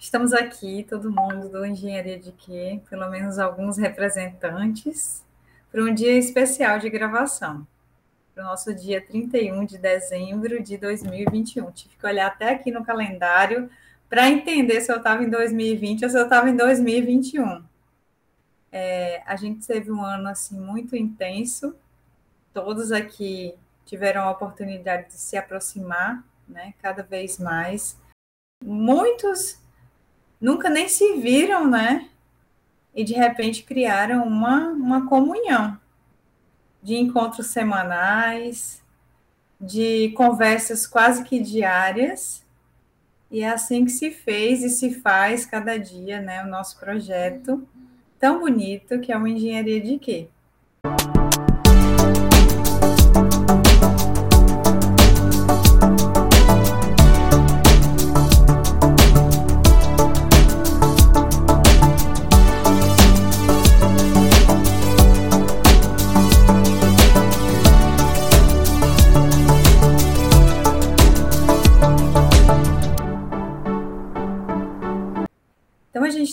Estamos aqui, todo mundo do Engenharia de Quê, pelo menos alguns representantes, para um dia especial de gravação, para o nosso dia 31 de dezembro de 2021. Tive que olhar até aqui no calendário para entender se eu estava em 2020 ou se eu estava em 2021. É, a gente teve um ano assim muito intenso, todos aqui tiveram a oportunidade de se aproximar, né, cada vez mais. Muitos nunca nem se viram, né? E de repente criaram uma, uma comunhão de encontros semanais, de conversas quase que diárias. E é assim que se fez e se faz cada dia, né? O nosso projeto tão bonito que é uma engenharia de quê?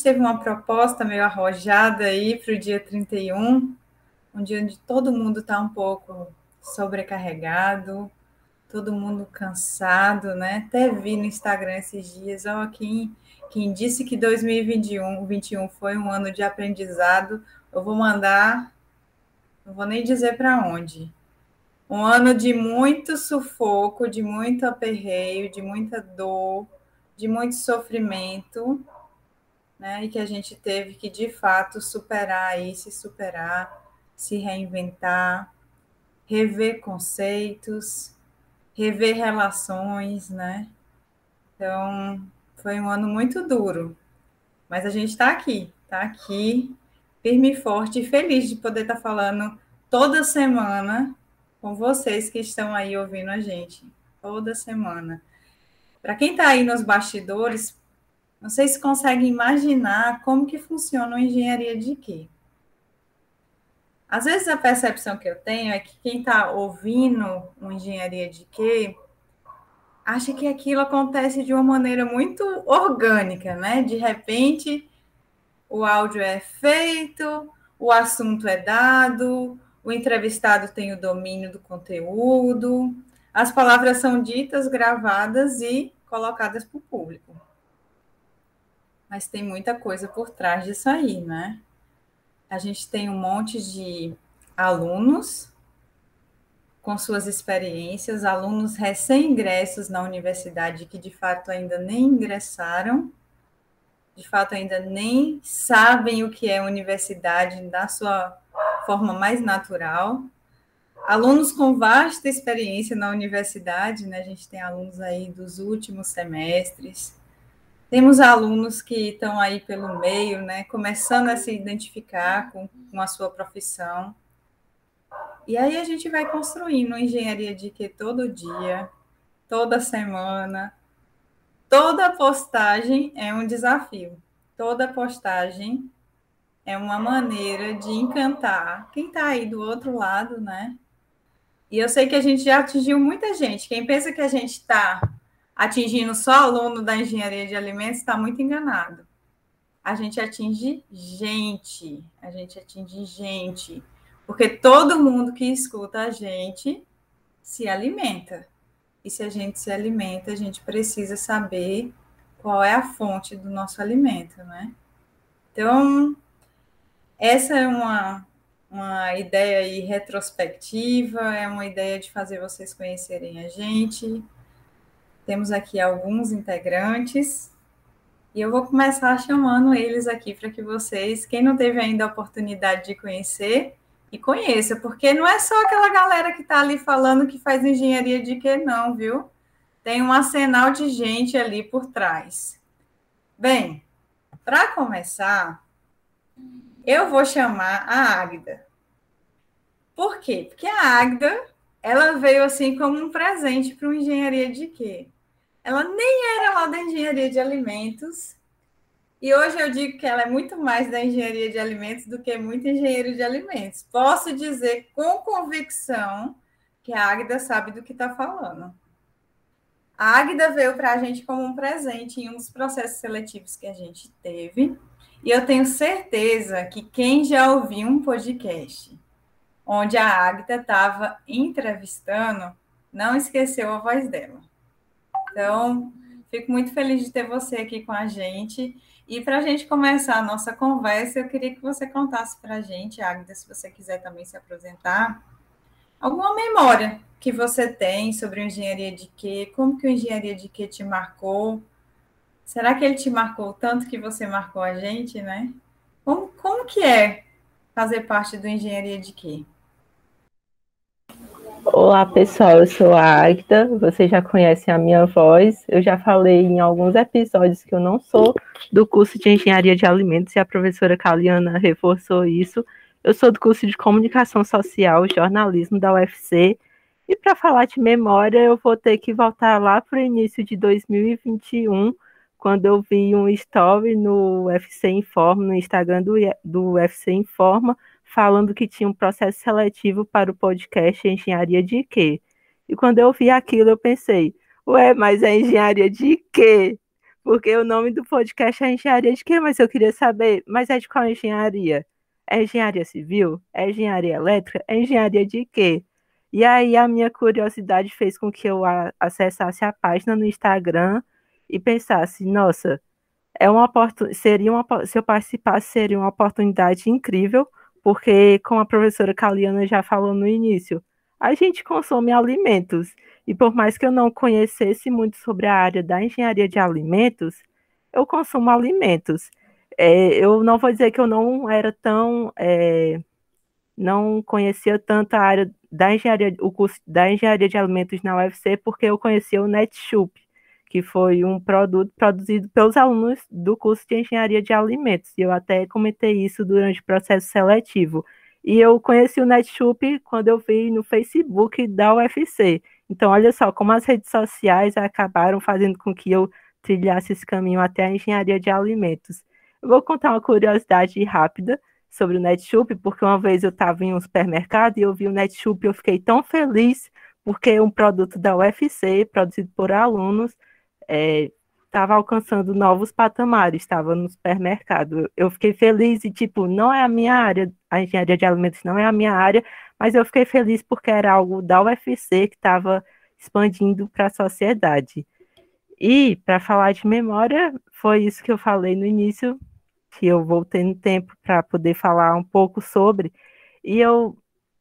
Teve uma proposta meio arrojada aí para o dia 31, um dia onde todo mundo está um pouco sobrecarregado, todo mundo cansado, né? Até vi no Instagram esses dias, ó, quem, quem disse que 2021 21 foi um ano de aprendizado, eu vou mandar, não vou nem dizer para onde. Um ano de muito sufoco, de muito aperreio, de muita dor, de muito sofrimento, né? E que a gente teve que de fato superar aí, se superar, se reinventar, rever conceitos, rever relações, né? Então, foi um ano muito duro, mas a gente está aqui, está aqui, firme e forte e feliz de poder estar tá falando toda semana com vocês que estão aí ouvindo a gente, toda semana. Para quem está aí nos bastidores, não sei se consegue imaginar como que funciona uma engenharia de quê. Às vezes a percepção que eu tenho é que quem está ouvindo uma engenharia de quê acha que aquilo acontece de uma maneira muito orgânica, né? De repente o áudio é feito, o assunto é dado, o entrevistado tem o domínio do conteúdo, as palavras são ditas, gravadas e colocadas para o público mas tem muita coisa por trás disso aí, né? A gente tem um monte de alunos com suas experiências, alunos recém-ingressos na universidade que de fato ainda nem ingressaram, de fato ainda nem sabem o que é universidade da sua forma mais natural. Alunos com vasta experiência na universidade, né? A gente tem alunos aí dos últimos semestres, temos alunos que estão aí pelo meio, né, começando a se identificar com, com a sua profissão. E aí a gente vai construindo engenharia de que todo dia, toda semana, toda postagem é um desafio. Toda postagem é uma maneira de encantar quem está aí do outro lado, né? E eu sei que a gente já atingiu muita gente. Quem pensa que a gente está atingindo só aluno da engenharia de alimentos, está muito enganado. A gente atinge gente, a gente atinge gente, porque todo mundo que escuta a gente se alimenta. E se a gente se alimenta, a gente precisa saber qual é a fonte do nosso alimento, né? Então, essa é uma, uma ideia aí retrospectiva, é uma ideia de fazer vocês conhecerem a gente, temos aqui alguns integrantes e eu vou começar chamando eles aqui para que vocês, quem não teve ainda a oportunidade de conhecer, e conheça, porque não é só aquela galera que está ali falando que faz engenharia de que não, viu? Tem um arsenal de gente ali por trás. Bem, para começar, eu vou chamar a Águida. Por quê? Porque a Águida, ela veio assim como um presente para uma engenharia de quê? Ela nem era lá da engenharia de alimentos. E hoje eu digo que ela é muito mais da engenharia de alimentos do que muito engenheiro de alimentos. Posso dizer com convicção que a Águida sabe do que está falando. A Águida veio para a gente como um presente em um dos processos seletivos que a gente teve. E eu tenho certeza que quem já ouviu um podcast onde a Águida estava entrevistando, não esqueceu a voz dela. Então, fico muito feliz de ter você aqui com a gente. E para a gente começar a nossa conversa, eu queria que você contasse para a gente, Águida, se você quiser também se apresentar, alguma memória que você tem sobre o engenharia de quê? Como que o engenharia de quê te marcou? Será que ele te marcou tanto que você marcou a gente, né? Como, como que é fazer parte do engenharia de quê? Olá pessoal, eu sou a Agda, vocês já conhecem a minha voz. Eu já falei em alguns episódios que eu não sou do curso de Engenharia de Alimentos e a professora Caliana reforçou isso. Eu sou do curso de Comunicação Social e Jornalismo da UFC. E para falar de memória, eu vou ter que voltar lá para o início de 2021, quando eu vi um story no UFC Informa, no Instagram do, do UFC Informa, falando que tinha um processo seletivo para o podcast Engenharia de quê? E quando eu vi aquilo, eu pensei, ué, mas é engenharia de quê? Porque o nome do podcast é engenharia de quê? Mas eu queria saber, mas é de qual engenharia? É engenharia civil? É engenharia elétrica? É engenharia de quê? E aí a minha curiosidade fez com que eu acessasse a página no Instagram e pensasse, nossa, é uma seria uma se eu participasse seria uma oportunidade incrível porque, como a professora Caliana já falou no início, a gente consome alimentos. E por mais que eu não conhecesse muito sobre a área da engenharia de alimentos, eu consumo alimentos. É, eu não vou dizer que eu não era tão. É, não conhecia tanto a área da engenharia, o curso da engenharia de alimentos na UFC, porque eu conhecia o Netshoop que foi um produto produzido pelos alunos do curso de Engenharia de Alimentos. E eu até comentei isso durante o processo seletivo. E eu conheci o Netshoop quando eu vi no Facebook da UFC. Então, olha só como as redes sociais acabaram fazendo com que eu trilhasse esse caminho até a engenharia de alimentos. Eu vou contar uma curiosidade rápida sobre o Netshoop, porque uma vez eu estava em um supermercado e eu vi o Netshoop e eu fiquei tão feliz porque é um produto da UFC, produzido por alunos, estava é, alcançando novos patamares, estava no supermercado. Eu fiquei feliz e, tipo, não é a minha área, a engenharia de alimentos não é a minha área, mas eu fiquei feliz porque era algo da UFC que estava expandindo para a sociedade. E, para falar de memória, foi isso que eu falei no início, que eu voltei no tempo para poder falar um pouco sobre, e eu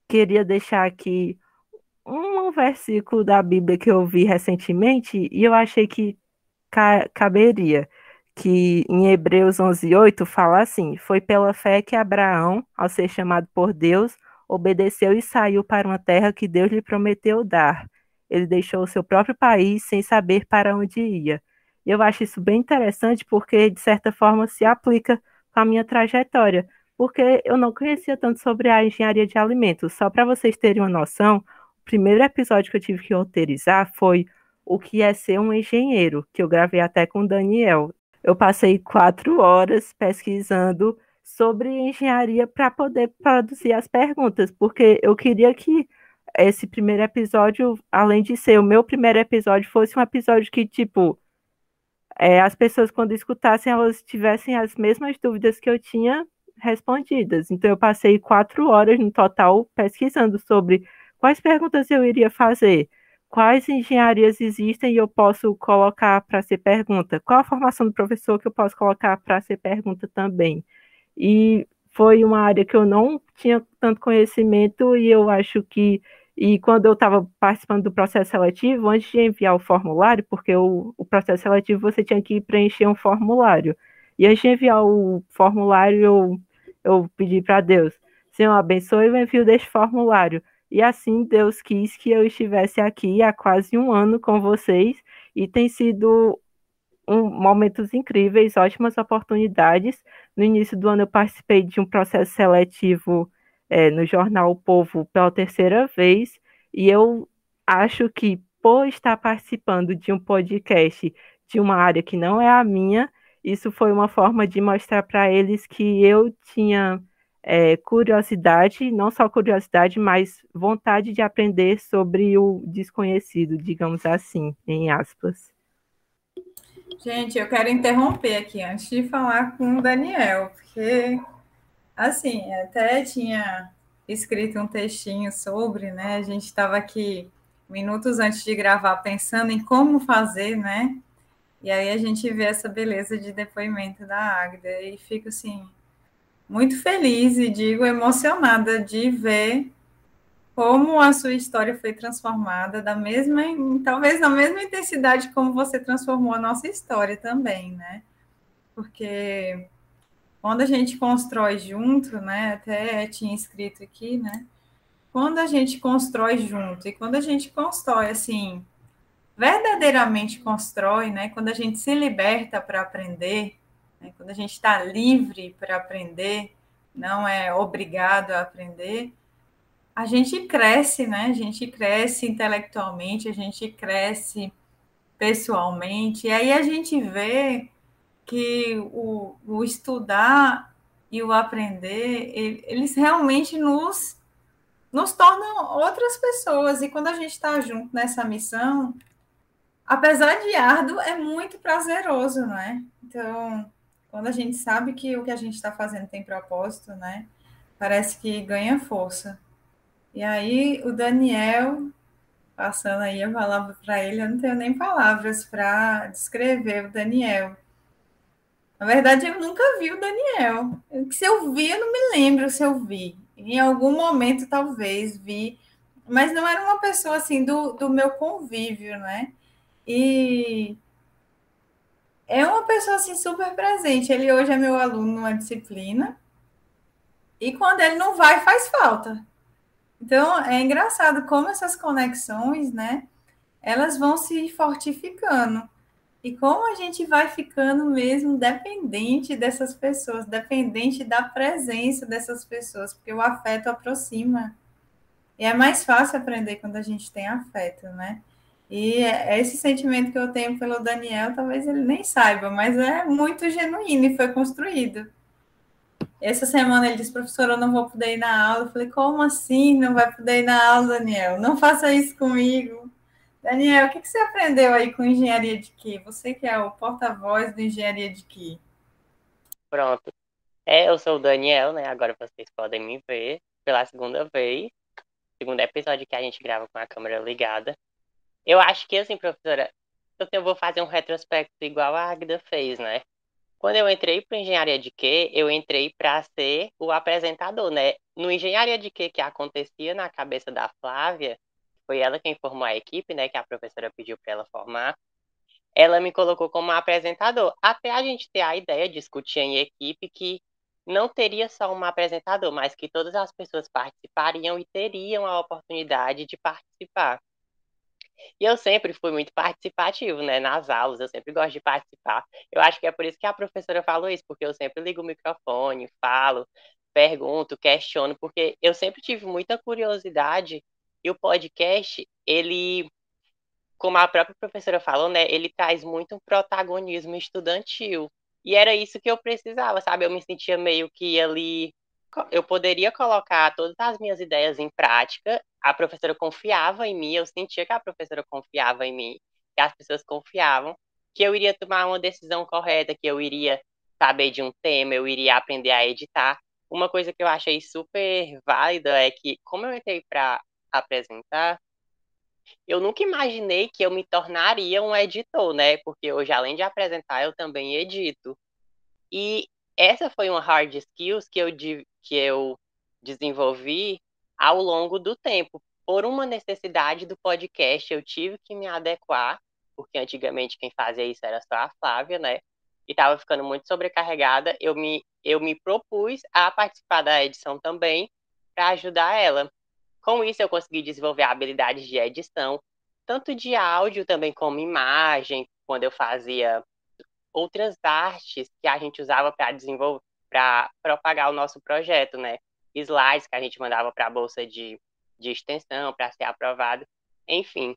queria deixar aqui um versículo da Bíblia que eu vi recentemente e eu achei que ca caberia, que em Hebreus 11:8 fala assim: Foi pela fé que Abraão, ao ser chamado por Deus, obedeceu e saiu para uma terra que Deus lhe prometeu dar. Ele deixou o seu próprio país sem saber para onde ia. E eu acho isso bem interessante porque, de certa forma, se aplica com a minha trajetória, porque eu não conhecia tanto sobre a engenharia de alimentos. Só para vocês terem uma noção, primeiro episódio que eu tive que roteirizar foi o que é ser um engenheiro, que eu gravei até com o Daniel. Eu passei quatro horas pesquisando sobre engenharia para poder produzir as perguntas, porque eu queria que esse primeiro episódio, além de ser o meu primeiro episódio, fosse um episódio que, tipo, é, as pessoas, quando escutassem, elas tivessem as mesmas dúvidas que eu tinha respondidas. Então, eu passei quatro horas no total pesquisando sobre Quais perguntas eu iria fazer? Quais engenharias existem e eu posso colocar para ser pergunta? Qual a formação do professor que eu posso colocar para ser pergunta também? E foi uma área que eu não tinha tanto conhecimento e eu acho que e quando eu estava participando do processo seletivo, antes de enviar o formulário, porque o, o, processo seletivo você tinha que preencher um formulário. E antes de enviar o formulário, eu, eu pedi para Deus, Senhor, abençoe o envio deste formulário. E assim Deus quis que eu estivesse aqui há quase um ano com vocês e tem sido um, momentos incríveis, ótimas oportunidades. No início do ano eu participei de um processo seletivo é, no jornal O Povo pela terceira vez e eu acho que por estar participando de um podcast de uma área que não é a minha, isso foi uma forma de mostrar para eles que eu tinha é, curiosidade, não só curiosidade, mas vontade de aprender sobre o desconhecido, digamos assim, em aspas. Gente, eu quero interromper aqui antes de falar com o Daniel, porque, assim, até tinha escrito um textinho sobre, né? A gente estava aqui minutos antes de gravar pensando em como fazer, né? E aí a gente vê essa beleza de depoimento da Águida e fico assim muito feliz e digo emocionada de ver como a sua história foi transformada da mesma, talvez na mesma intensidade como você transformou a nossa história também, né? Porque quando a gente constrói junto, né? Até tinha escrito aqui, né? Quando a gente constrói junto e quando a gente constrói assim, verdadeiramente constrói, né? Quando a gente se liberta para aprender, né? quando a gente está livre para aprender, não é obrigado a aprender, a gente cresce, né? A gente cresce intelectualmente, a gente cresce pessoalmente, e aí a gente vê que o, o estudar e o aprender, eles realmente nos, nos tornam outras pessoas, e quando a gente está junto nessa missão, apesar de árduo, é muito prazeroso, né? Então, quando a gente sabe que o que a gente está fazendo tem propósito, né? Parece que ganha força. E aí o Daniel, passando aí a palavra para ele, eu não tenho nem palavras para descrever o Daniel. Na verdade, eu nunca vi o Daniel. Se eu vi, eu não me lembro se eu vi. Em algum momento, talvez, vi. Mas não era uma pessoa assim do, do meu convívio, né? E é uma pessoa assim super presente. Ele hoje é meu aluno numa disciplina. E quando ele não vai, faz falta. Então, é engraçado como essas conexões, né, elas vão se fortificando. E como a gente vai ficando mesmo dependente dessas pessoas, dependente da presença dessas pessoas, porque o afeto aproxima. E é mais fácil aprender quando a gente tem afeto, né? E é esse sentimento que eu tenho pelo Daniel, talvez ele nem saiba, mas é muito genuíno e foi construído. Essa semana ele disse, professora, eu não vou poder ir na aula. Eu falei, como assim não vai poder ir na aula, Daniel? Não faça isso comigo. Daniel, o que você aprendeu aí com engenharia de quê? Você que é o porta-voz do engenharia de quê? Pronto. É, eu sou o Daniel, né? Agora vocês podem me ver pela segunda vez. Segundo episódio que a gente grava com a câmera ligada. Eu acho que, assim, professora, eu vou fazer um retrospecto igual a Agda fez, né? Quando eu entrei para engenharia de quê, eu entrei para ser o apresentador, né? No engenharia de quê que acontecia na cabeça da Flávia, foi ela quem formou a equipe, né? Que a professora pediu para ela formar. Ela me colocou como apresentador, até a gente ter a ideia, de discutir em equipe, que não teria só um apresentador, mas que todas as pessoas participariam e teriam a oportunidade de participar. E eu sempre fui muito participativo, né? Nas aulas, eu sempre gosto de participar. Eu acho que é por isso que a professora falou isso, porque eu sempre ligo o microfone, falo, pergunto, questiono, porque eu sempre tive muita curiosidade e o podcast, ele, como a própria professora falou, né? Ele traz muito um protagonismo estudantil. E era isso que eu precisava, sabe? Eu me sentia meio que ali eu poderia colocar todas as minhas ideias em prática. A professora confiava em mim, eu sentia que a professora confiava em mim, que as pessoas confiavam, que eu iria tomar uma decisão correta, que eu iria saber de um tema, eu iria aprender a editar. Uma coisa que eu achei super válida é que, como eu entrei para apresentar, eu nunca imaginei que eu me tornaria um editor, né? Porque hoje, além de apresentar, eu também edito. E essa foi uma hard skills que eu, que eu desenvolvi ao longo do tempo. Por uma necessidade do podcast, eu tive que me adequar, porque antigamente quem fazia isso era só a Flávia, né? E estava ficando muito sobrecarregada. Eu me, eu me propus a participar da edição também, para ajudar ela. Com isso, eu consegui desenvolver habilidades de edição, tanto de áudio também como imagem, quando eu fazia outras artes que a gente usava para desenvolver, para propagar o nosso projeto, né? Slides que a gente mandava para a bolsa de, de extensão para ser aprovado, enfim.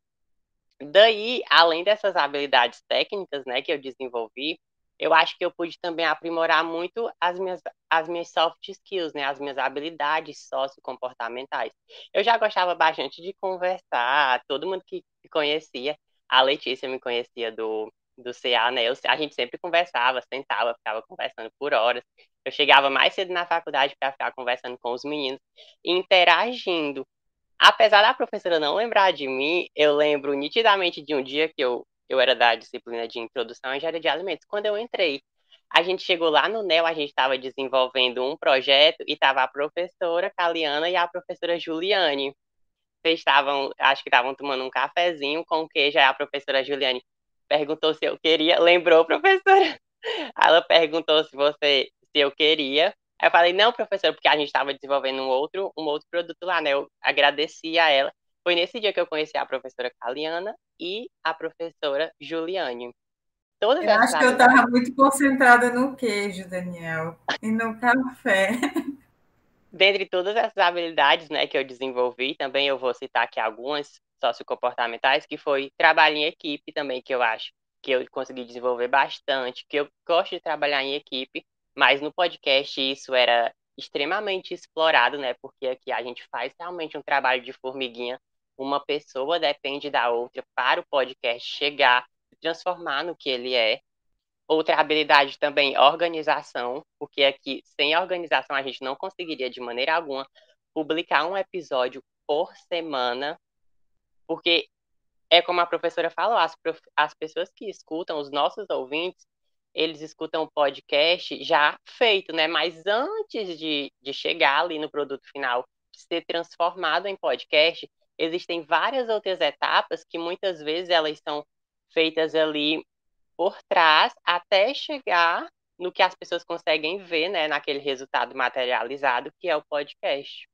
Daí, além dessas habilidades técnicas, né, que eu desenvolvi, eu acho que eu pude também aprimorar muito as minhas, as minhas soft skills, né? As minhas habilidades sociocomportamentais. Eu já gostava bastante de conversar, todo mundo que me conhecia, a Letícia me conhecia do, do CA, né? Eu, a gente sempre conversava, sentava, ficava conversando por horas. Eu chegava mais cedo na faculdade para ficar conversando com os meninos, interagindo. Apesar da professora não lembrar de mim, eu lembro nitidamente de um dia que eu eu era da disciplina de introdução à engenharia de alimentos. Quando eu entrei, a gente chegou lá no NEL, a gente estava desenvolvendo um projeto e estava a professora Caliana e a professora Juliane. Vocês estavam, acho que estavam tomando um cafezinho com queijo, aí a professora Juliane perguntou se eu queria, lembrou, professora? Ela perguntou se você, se eu queria. Aí eu falei, não, professora, porque a gente estava desenvolvendo um outro, um outro produto lá, né? Eu agradeci a ela. Foi nesse dia que eu conheci a professora Caliana e a professora Juliane. Todas eu acho que eu estava muito concentrada no queijo, Daniel, e no café. Dentre todas essas habilidades né, que eu desenvolvi, também eu vou citar aqui algumas sociocomportamentais, que foi trabalho em equipe também, que eu acho que eu consegui desenvolver bastante, que eu gosto de trabalhar em equipe, mas no podcast isso era extremamente explorado, né? Porque aqui a gente faz realmente um trabalho de formiguinha uma pessoa depende da outra para o podcast chegar transformar no que ele é. Outra habilidade também, organização, porque aqui, sem organização, a gente não conseguiria, de maneira alguma, publicar um episódio por semana, porque é como a professora falou, as, prof... as pessoas que escutam, os nossos ouvintes, eles escutam o podcast já feito, né? Mas antes de, de chegar ali no produto final, de ser transformado em podcast, existem várias outras etapas que muitas vezes elas são feitas ali por trás até chegar no que as pessoas conseguem ver, né, naquele resultado materializado que é o podcast.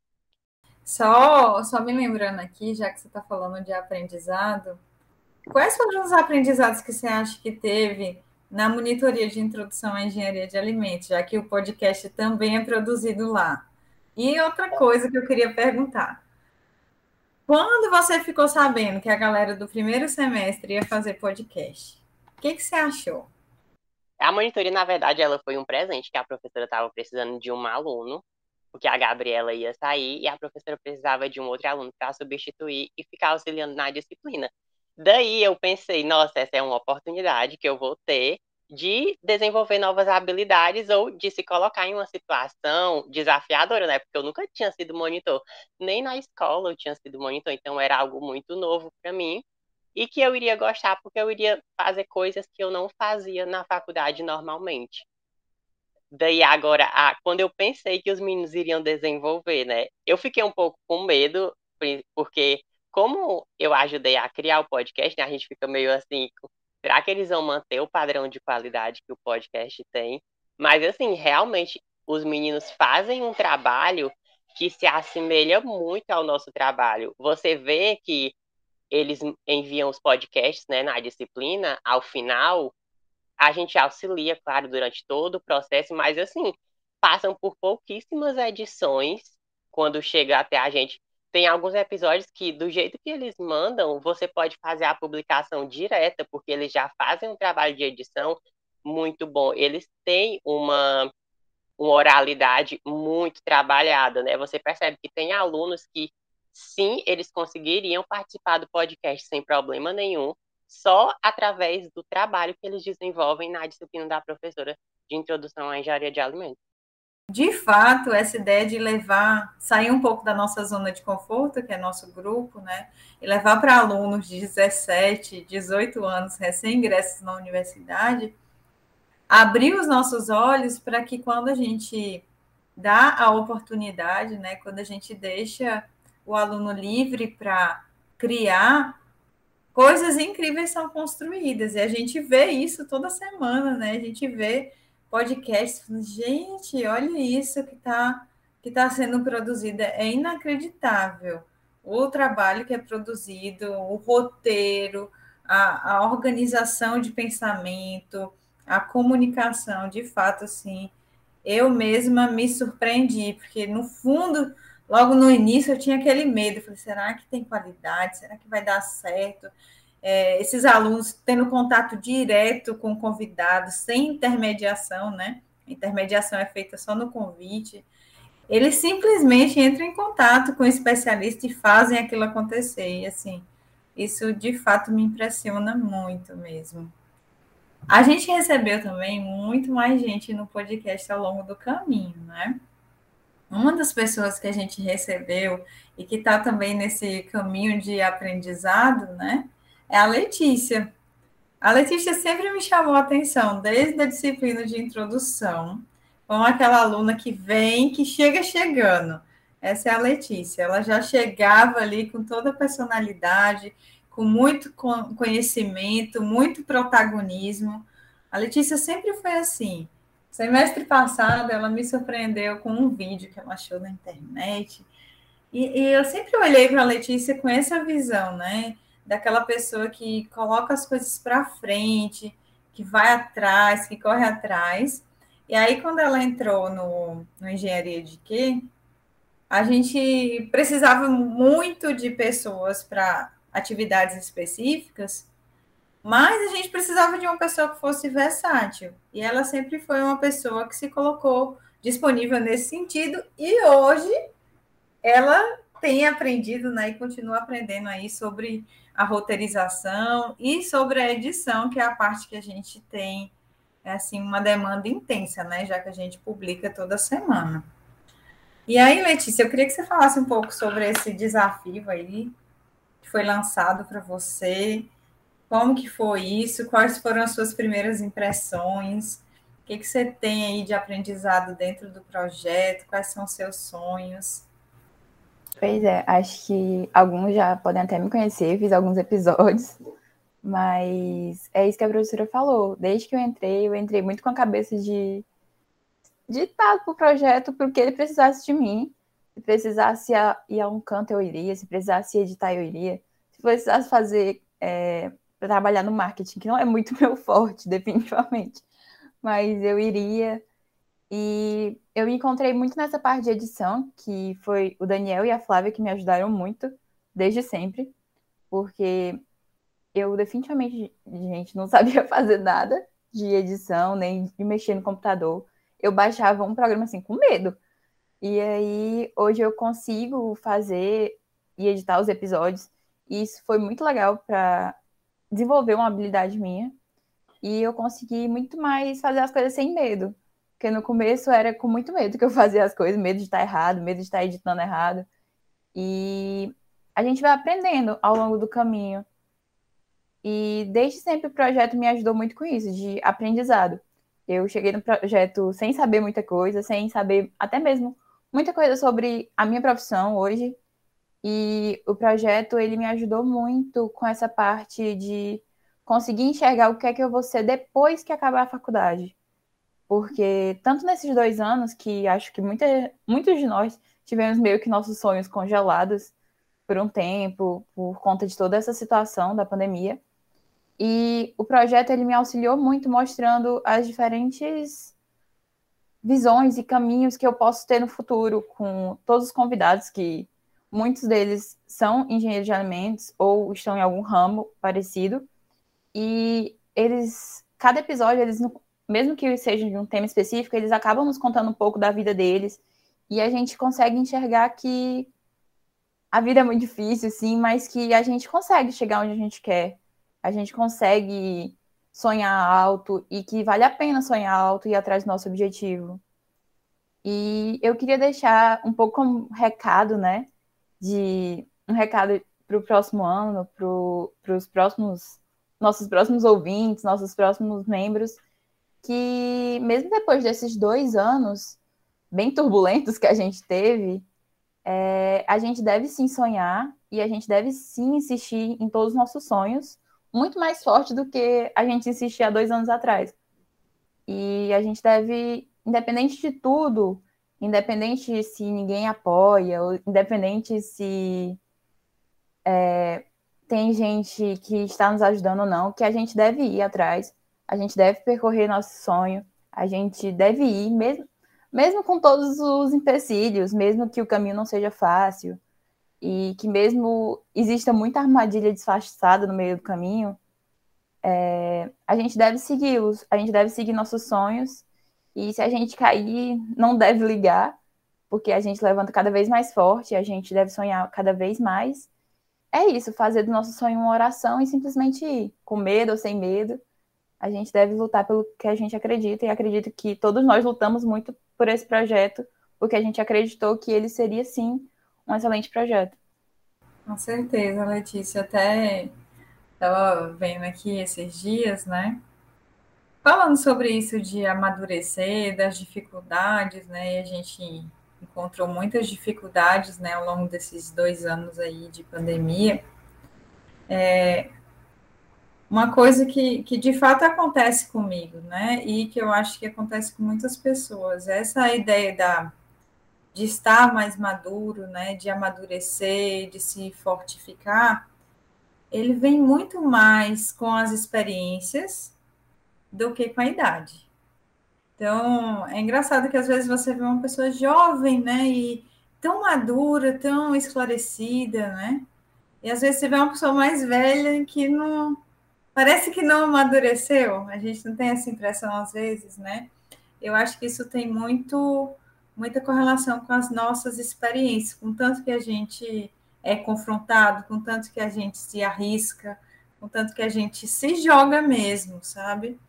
Só, só me lembrando aqui, já que você está falando de aprendizado, quais foram os aprendizados que você acha que teve na monitoria de introdução à engenharia de alimentos, já que o podcast também é produzido lá? E outra coisa que eu queria perguntar, quando você ficou sabendo que a galera do primeiro semestre ia fazer podcast, o que, que você achou? A monitoria, na verdade, ela foi um presente que a professora estava precisando de um aluno, porque a Gabriela ia sair e a professora precisava de um outro aluno para substituir e ficar auxiliando na disciplina. Daí eu pensei, nossa, essa é uma oportunidade que eu vou ter de desenvolver novas habilidades ou de se colocar em uma situação desafiadora, né? Porque eu nunca tinha sido monitor, nem na escola eu tinha sido monitor, então era algo muito novo para mim e que eu iria gostar porque eu iria fazer coisas que eu não fazia na faculdade normalmente. Daí agora, a, quando eu pensei que os meninos iriam desenvolver, né? Eu fiquei um pouco com medo, porque como eu ajudei a criar o podcast, né, a gente fica meio assim, Será que eles vão manter o padrão de qualidade que o podcast tem? Mas, assim, realmente, os meninos fazem um trabalho que se assemelha muito ao nosso trabalho. Você vê que eles enviam os podcasts né, na disciplina, ao final, a gente auxilia, claro, durante todo o processo, mas, assim, passam por pouquíssimas edições quando chega até a gente tem alguns episódios que, do jeito que eles mandam, você pode fazer a publicação direta, porque eles já fazem um trabalho de edição muito bom. Eles têm uma, uma oralidade muito trabalhada, né? Você percebe que tem alunos que, sim, eles conseguiriam participar do podcast sem problema nenhum, só através do trabalho que eles desenvolvem na disciplina da professora de introdução à engenharia de alimentos de fato, essa ideia de levar, sair um pouco da nossa zona de conforto, que é nosso grupo, né? E levar para alunos de 17, 18 anos, recém-ingressos na universidade, abrir os nossos olhos para que quando a gente dá a oportunidade, né? Quando a gente deixa o aluno livre para criar, coisas incríveis são construídas. E a gente vê isso toda semana, né? A gente vê podcast, gente, olha isso que está que tá sendo produzido, é inacreditável. O trabalho que é produzido, o roteiro, a, a organização de pensamento, a comunicação, de fato, assim, eu mesma me surpreendi, porque no fundo, logo no início, eu tinha aquele medo, falei, será que tem qualidade? Será que vai dar certo? é, esses alunos tendo contato direto com convidados, sem intermediação, né? A intermediação é feita só no convite. Eles simplesmente entram em contato com o especialista e fazem aquilo acontecer. E assim, isso de fato me impressiona muito mesmo. A gente recebeu também muito mais gente no podcast ao longo do caminho, né? Uma das pessoas que a gente recebeu e que está também nesse caminho de aprendizado, né? É a Letícia. A Letícia sempre me chamou a atenção, desde a disciplina de introdução, como aquela aluna que vem, que chega chegando. Essa é a Letícia. Ela já chegava ali com toda a personalidade, com muito conhecimento, muito protagonismo. A Letícia sempre foi assim. Semestre passado, ela me surpreendeu com um vídeo que ela achou na internet. E, e eu sempre olhei para a Letícia com essa visão, né? daquela pessoa que coloca as coisas para frente, que vai atrás, que corre atrás. E aí, quando ela entrou no, no Engenharia de Quê, a gente precisava muito de pessoas para atividades específicas, mas a gente precisava de uma pessoa que fosse versátil. E ela sempre foi uma pessoa que se colocou disponível nesse sentido, e hoje ela tem aprendido né, e continua aprendendo aí sobre a roteirização e sobre a edição, que é a parte que a gente tem assim uma demanda intensa, né? Já que a gente publica toda semana. E aí, Letícia, eu queria que você falasse um pouco sobre esse desafio aí que foi lançado para você. Como que foi isso? Quais foram as suas primeiras impressões? O que, que você tem aí de aprendizado dentro do projeto? Quais são os seus sonhos? Pois é, acho que alguns já podem até me conhecer, fiz alguns episódios, mas é isso que a professora falou. Desde que eu entrei, eu entrei muito com a cabeça de de estar pro projeto porque ele precisasse de mim. Se precisasse ir a um canto, eu iria. Se precisasse editar, eu iria. Se precisasse fazer, é, trabalhar no marketing, que não é muito meu forte, definitivamente, mas eu iria. E eu encontrei muito nessa parte de edição, que foi o Daniel e a Flávia que me ajudaram muito, desde sempre, porque eu definitivamente, gente, não sabia fazer nada de edição, nem de mexer no computador. Eu baixava um programa assim com medo. E aí, hoje eu consigo fazer e editar os episódios. E isso foi muito legal para desenvolver uma habilidade minha. E eu consegui muito mais fazer as coisas sem medo. Porque no começo era com muito medo que eu fazia as coisas, medo de estar errado, medo de estar editando errado. E a gente vai aprendendo ao longo do caminho. E desde sempre o projeto me ajudou muito com isso, de aprendizado. Eu cheguei no projeto sem saber muita coisa, sem saber até mesmo muita coisa sobre a minha profissão hoje. E o projeto ele me ajudou muito com essa parte de conseguir enxergar o que é que eu vou ser depois que acabar a faculdade. Porque tanto nesses dois anos, que acho que muita, muitos de nós tivemos meio que nossos sonhos congelados por um tempo, por conta de toda essa situação da pandemia. E o projeto ele me auxiliou muito mostrando as diferentes visões e caminhos que eu posso ter no futuro com todos os convidados que muitos deles são engenheiros de alimentos ou estão em algum ramo parecido. E eles cada episódio eles mesmo que seja de um tema específico, eles acabam nos contando um pouco da vida deles e a gente consegue enxergar que a vida é muito difícil, sim, mas que a gente consegue chegar onde a gente quer. A gente consegue sonhar alto e que vale a pena sonhar alto e ir atrás do nosso objetivo. E eu queria deixar um pouco um recado, né? De um recado para o próximo ano, para os próximos nossos próximos ouvintes, nossos próximos membros, que mesmo depois desses dois anos bem turbulentos que a gente teve, é, a gente deve sim sonhar e a gente deve sim insistir em todos os nossos sonhos, muito mais forte do que a gente insistia há dois anos atrás. E a gente deve, independente de tudo, independente se ninguém apoia, ou independente se é, tem gente que está nos ajudando ou não, que a gente deve ir atrás a gente deve percorrer nosso sonho, a gente deve ir, mesmo, mesmo com todos os empecilhos, mesmo que o caminho não seja fácil. e que mesmo exista muita armadilha disfarçada no meio do caminho, é, a gente deve segui-los, a gente deve seguir nossos sonhos, e se a gente cair, não deve ligar, porque a gente levanta cada vez mais forte, a gente deve sonhar cada vez mais. É isso, fazer do nosso sonho uma oração e simplesmente ir, com medo ou sem medo. A gente deve lutar pelo que a gente acredita, e acredito que todos nós lutamos muito por esse projeto, porque a gente acreditou que ele seria, sim, um excelente projeto. Com certeza, Letícia. Até estava vendo aqui esses dias, né? Falando sobre isso de amadurecer, das dificuldades, né? E a gente encontrou muitas dificuldades, né, ao longo desses dois anos aí de pandemia. É, uma coisa que, que de fato acontece comigo, né, e que eu acho que acontece com muitas pessoas, essa ideia da, de estar mais maduro, né, de amadurecer, de se fortificar, ele vem muito mais com as experiências do que com a idade. Então, é engraçado que às vezes você vê uma pessoa jovem, né, e tão madura, tão esclarecida, né? E às vezes você vê uma pessoa mais velha que não parece que não amadureceu. A gente não tem essa impressão às vezes, né? Eu acho que isso tem muito muita correlação com as nossas experiências, com tanto que a gente é confrontado, com tanto que a gente se arrisca, com tanto que a gente se joga mesmo, sabe?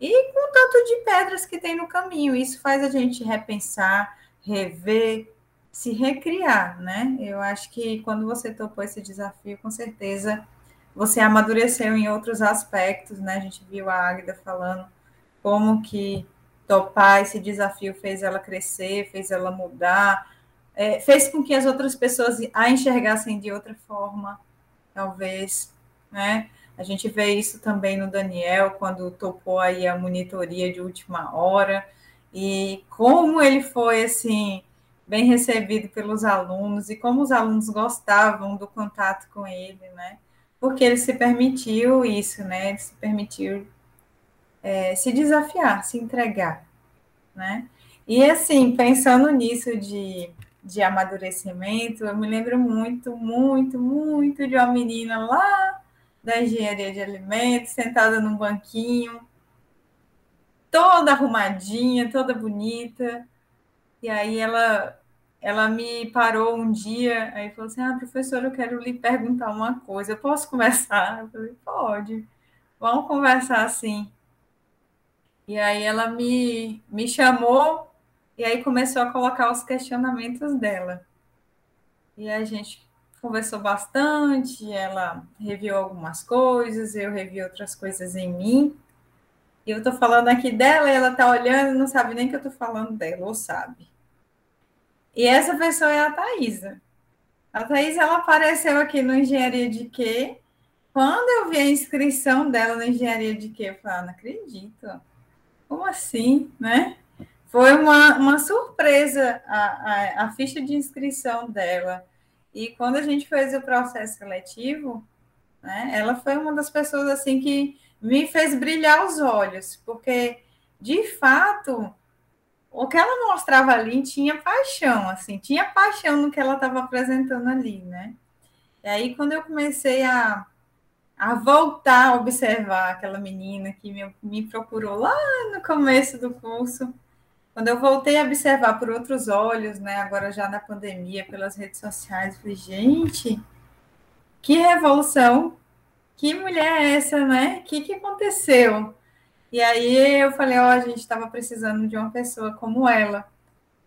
E com tanto de pedras que tem no caminho. Isso faz a gente repensar, rever, se recriar, né? Eu acho que quando você topou esse desafio, com certeza você amadureceu em outros aspectos, né? A gente viu a Águida falando como que topar esse desafio fez ela crescer, fez ela mudar, é, fez com que as outras pessoas a enxergassem de outra forma, talvez, né? A gente vê isso também no Daniel, quando topou aí a monitoria de última hora, e como ele foi, assim, bem recebido pelos alunos, e como os alunos gostavam do contato com ele, né? Porque ele se permitiu isso, né? Ele se permitiu é, se desafiar, se entregar, né? E, assim, pensando nisso de, de amadurecimento, eu me lembro muito, muito, muito de uma menina lá da engenharia de alimentos, sentada num banquinho, toda arrumadinha, toda bonita. E aí ela ela me parou um dia, aí falou assim: "Ah, professora, eu quero lhe perguntar uma coisa. Eu posso conversar?" Eu falei: "Pode. Vamos conversar assim." E aí ela me me chamou e aí começou a colocar os questionamentos dela. E a gente conversou bastante, ela reviu algumas coisas, eu revi outras coisas em mim. E eu tô falando aqui dela e ela tá olhando, não sabe nem que eu tô falando dela, ou sabe. E essa pessoa é a Thaisa. A Thaisa, ela apareceu aqui no Engenharia de Quê? Quando eu vi a inscrição dela na Engenharia de Quê, eu falei, ah, não acredito. Como assim, né? Foi uma, uma surpresa a, a, a ficha de inscrição dela e quando a gente fez o processo seletivo, né, ela foi uma das pessoas assim que me fez brilhar os olhos, porque de fato o que ela mostrava ali tinha paixão, assim, tinha paixão no que ela estava apresentando ali, né? E aí quando eu comecei a, a voltar a observar aquela menina que me, me procurou lá no começo do curso, quando eu voltei a observar por outros olhos, né, agora já na pandemia, pelas redes sociais, falei, gente, que revolução, que mulher é essa, né? O que, que aconteceu? E aí eu falei, ó, oh, a gente estava precisando de uma pessoa como ela,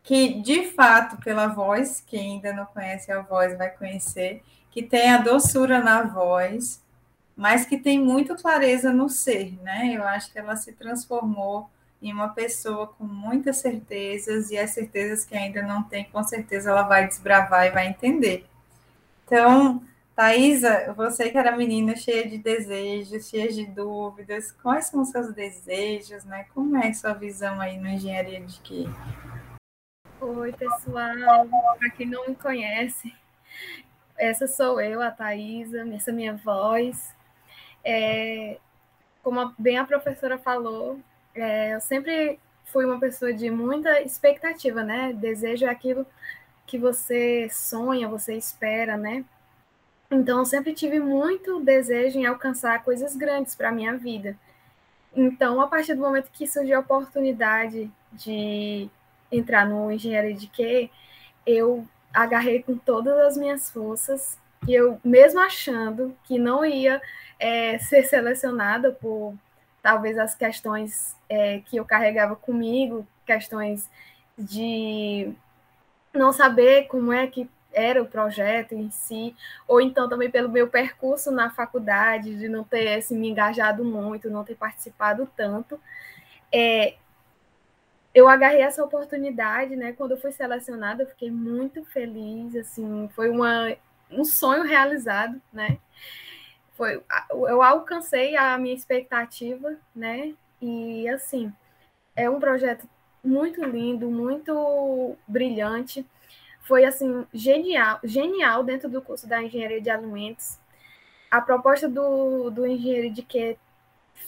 que de fato, pela voz, quem ainda não conhece a voz vai conhecer, que tem a doçura na voz, mas que tem muito clareza no ser, né? Eu acho que ela se transformou em uma pessoa com muitas certezas e as certezas que ainda não tem, com certeza ela vai desbravar e vai entender. Então, Thaisa, você que era menina cheia de desejos, cheia de dúvidas, quais são os seus desejos, né? Como é a sua visão aí na engenharia de quê? Oi, pessoal. Para quem não me conhece, essa sou eu, a Thaisa, essa é minha voz. É, como bem a professora falou, é, eu sempre fui uma pessoa de muita expectativa, né? Desejo é aquilo que você sonha, você espera, né? Então, eu sempre tive muito desejo em alcançar coisas grandes para a minha vida. Então, a partir do momento que surgiu a oportunidade de entrar no engenharia de quê, eu agarrei com todas as minhas forças e eu, mesmo achando que não ia é, ser selecionada por talvez as questões é, que eu carregava comigo, questões de não saber como é que era o projeto em si, ou então também pelo meu percurso na faculdade, de não ter assim, me engajado muito, não ter participado tanto. É, eu agarrei essa oportunidade, né? Quando eu fui selecionada, eu fiquei muito feliz, assim, foi uma, um sonho realizado, né? Foi, eu alcancei a minha expectativa, né? E assim, é um projeto muito lindo, muito brilhante. Foi assim genial, genial dentro do curso da engenharia de alimentos. A proposta do, do engenheiro de que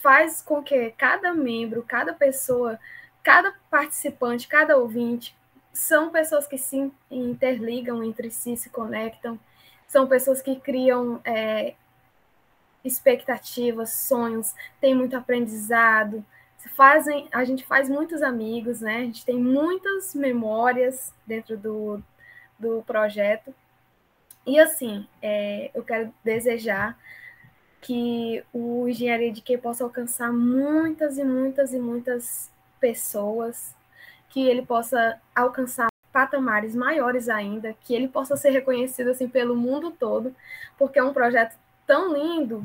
faz com que cada membro, cada pessoa, cada participante, cada ouvinte são pessoas que se interligam entre si, se conectam, são pessoas que criam é, expectativas, sonhos, tem muito aprendizado, fazem, a gente faz muitos amigos, né? A gente tem muitas memórias dentro do, do projeto. E assim, é, eu quero desejar que o Engenharia de Que possa alcançar muitas e muitas e muitas pessoas, que ele possa alcançar patamares maiores ainda, que ele possa ser reconhecido assim pelo mundo todo, porque é um projeto tão lindo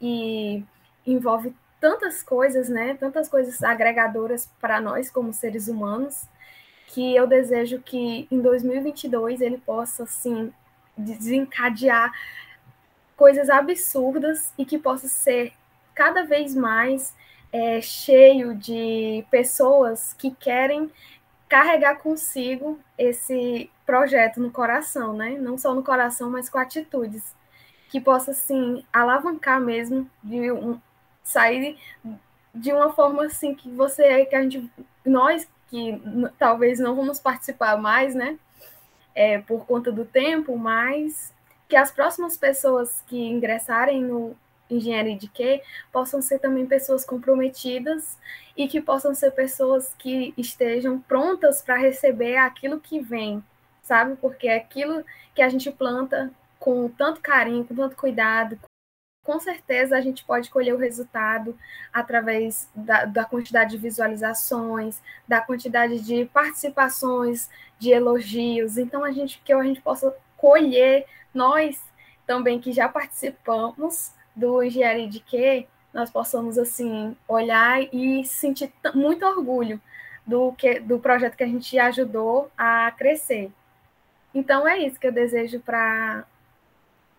e envolve tantas coisas, né? Tantas coisas agregadoras para nós como seres humanos, que eu desejo que em 2022 ele possa assim desencadear coisas absurdas e que possa ser cada vez mais é, cheio de pessoas que querem carregar consigo esse projeto no coração, né? Não só no coração, mas com atitudes que possa assim alavancar mesmo de um, sair de uma forma assim que você, que a gente, nós que talvez não vamos participar mais, né? É, por conta do tempo, mas que as próximas pessoas que ingressarem no engenharia de quê possam ser também pessoas comprometidas e que possam ser pessoas que estejam prontas para receber aquilo que vem, sabe? Porque é aquilo que a gente planta com tanto carinho, com tanto cuidado, com certeza a gente pode colher o resultado através da, da, quantidade de visualizações, da quantidade de participações, de elogios. Então, a gente que a gente possa colher, nós também que já participamos do Engenharia de Quê, nós possamos assim olhar e sentir muito orgulho do que do projeto que a gente ajudou a crescer. Então é isso que eu desejo para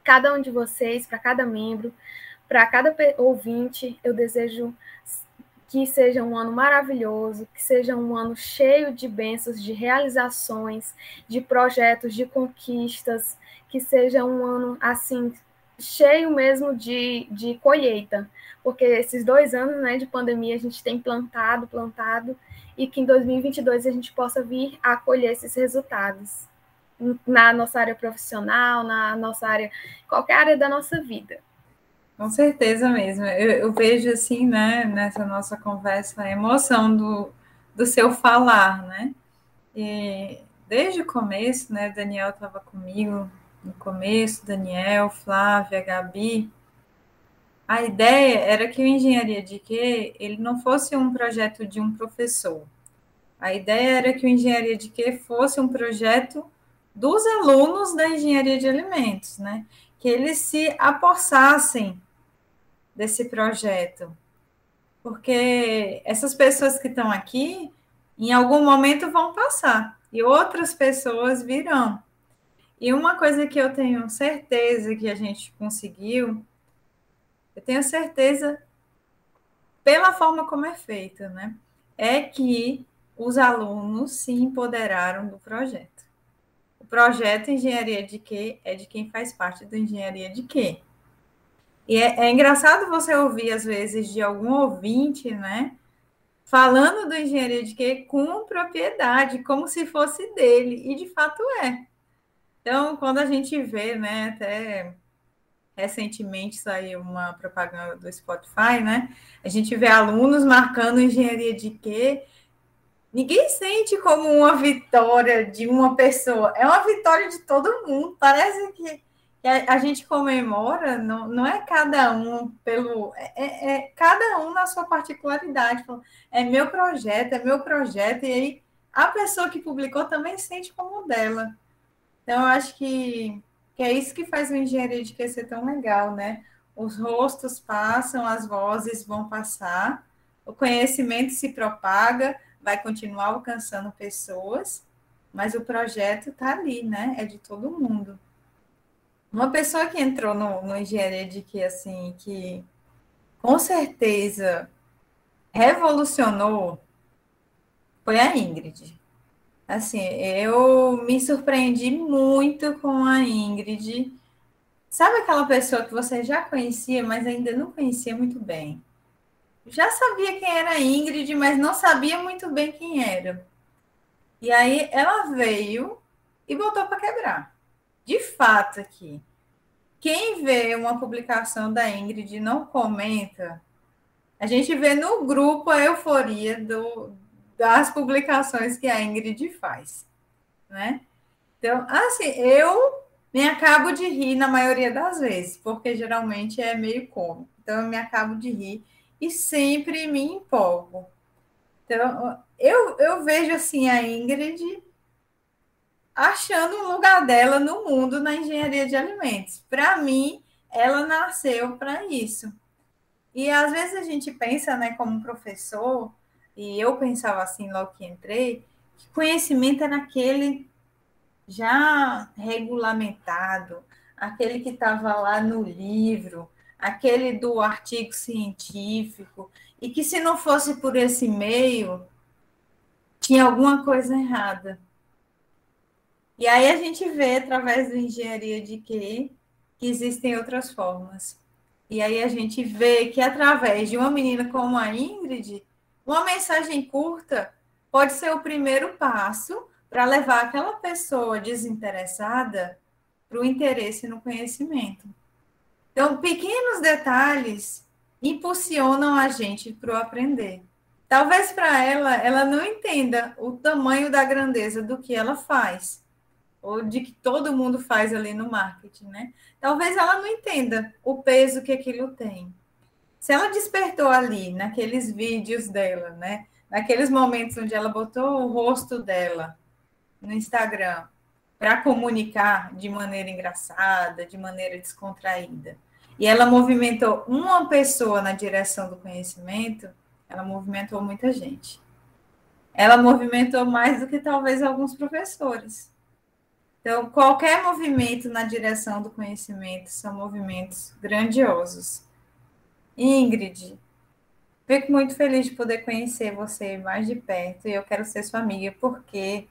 cada um de vocês, para cada membro, para cada ouvinte, eu desejo que seja um ano maravilhoso, que seja um ano cheio de bênçãos, de realizações, de projetos, de conquistas, que seja um ano assim cheio mesmo de, de colheita, porque esses dois anos né, de pandemia a gente tem plantado, plantado, e que em 2022 a gente possa vir a colher esses resultados na nossa área profissional, na nossa área, qualquer área da nossa vida. Com certeza mesmo. Eu, eu, vejo assim, né, nessa nossa conversa, a emoção do, do seu falar, né? E desde o começo, né, Daniel estava comigo no começo, Daniel, Flávia, Gabi. A ideia era que o Engenharia de Quê, ele não fosse um projeto de um professor. A ideia era que o Engenharia de Quê fosse um projeto dos alunos da engenharia de alimentos, né? Que eles se apossassem desse projeto. Porque essas pessoas que estão aqui, em algum momento vão passar e outras pessoas virão. E uma coisa que eu tenho certeza que a gente conseguiu, eu tenho certeza pela forma como é feita, né? É que os alunos se empoderaram do projeto projeto Engenharia de Quê é de quem faz parte do Engenharia de Quê. E é, é engraçado você ouvir, às vezes, de algum ouvinte, né? falando do engenharia de quê com propriedade, como se fosse dele, e de fato é. Então, quando a gente vê, né, até recentemente saiu uma propaganda do Spotify, né? A gente vê alunos marcando engenharia de quê? Ninguém sente como uma vitória de uma pessoa, é uma vitória de todo mundo. Parece que a, gente comemora, não, não é cada um pelo. É, é, é cada um na sua particularidade. É meu projeto, é meu projeto, e aí a pessoa que publicou também sente como dela. Então, eu acho que que é isso que faz o engenharia de que ser tão legal, né? Os rostos passam, as vozes vão passar, o conhecimento se propaga, vai continuar alcançando pessoas, mas o projeto está ali, né? É de todo mundo. Uma pessoa que entrou no, no engenharia de que assim, que com certeza revolucionou foi a Ingrid. Assim, eu me surpreendi muito com a Ingrid. Sabe aquela pessoa que você já conhecia, mas ainda não conhecia muito bem? Já sabia quem era a Ingrid, mas não sabia muito bem quem era. E aí ela veio e botou para quebrar. De fato, aqui. Quem vê uma publicação da Ingrid e não comenta, a gente vê no grupo a euforia do, das publicações que a Ingrid faz, né? Então, assim, eu me acabo de rir na maioria das vezes, porque geralmente é meio cômico. Então, eu me acabo de rir e sempre me empolgo. Então, eu, eu vejo assim a Ingrid achando um lugar dela no mundo na engenharia de alimentos. Para mim, ela nasceu para isso. E às vezes a gente pensa, né, como professor, e eu pensava assim logo que entrei, que conhecimento era aquele já regulamentado, aquele que estava lá no livro, aquele do artigo científico, e que se não fosse por esse meio, tinha alguma coisa errada. E aí a gente vê, através da engenharia de quê, que existem outras formas. E aí a gente vê que através de uma menina como a Ingrid, uma mensagem curta pode ser o primeiro passo para levar aquela pessoa desinteressada para o interesse no conhecimento. Então, pequenos detalhes impulsionam a gente para o aprender. Talvez para ela, ela não entenda o tamanho da grandeza do que ela faz, ou de que todo mundo faz ali no marketing, né? Talvez ela não entenda o peso que aquilo tem se ela despertou ali, naqueles vídeos dela, né? Naqueles momentos onde ela botou o rosto dela no Instagram para comunicar de maneira engraçada, de maneira descontraída, e ela movimentou uma pessoa na direção do conhecimento, ela movimentou muita gente. Ela movimentou mais do que talvez alguns professores. Então, qualquer movimento na direção do conhecimento são movimentos grandiosos. Ingrid, fico muito feliz de poder conhecer você mais de perto e eu quero ser sua amiga porque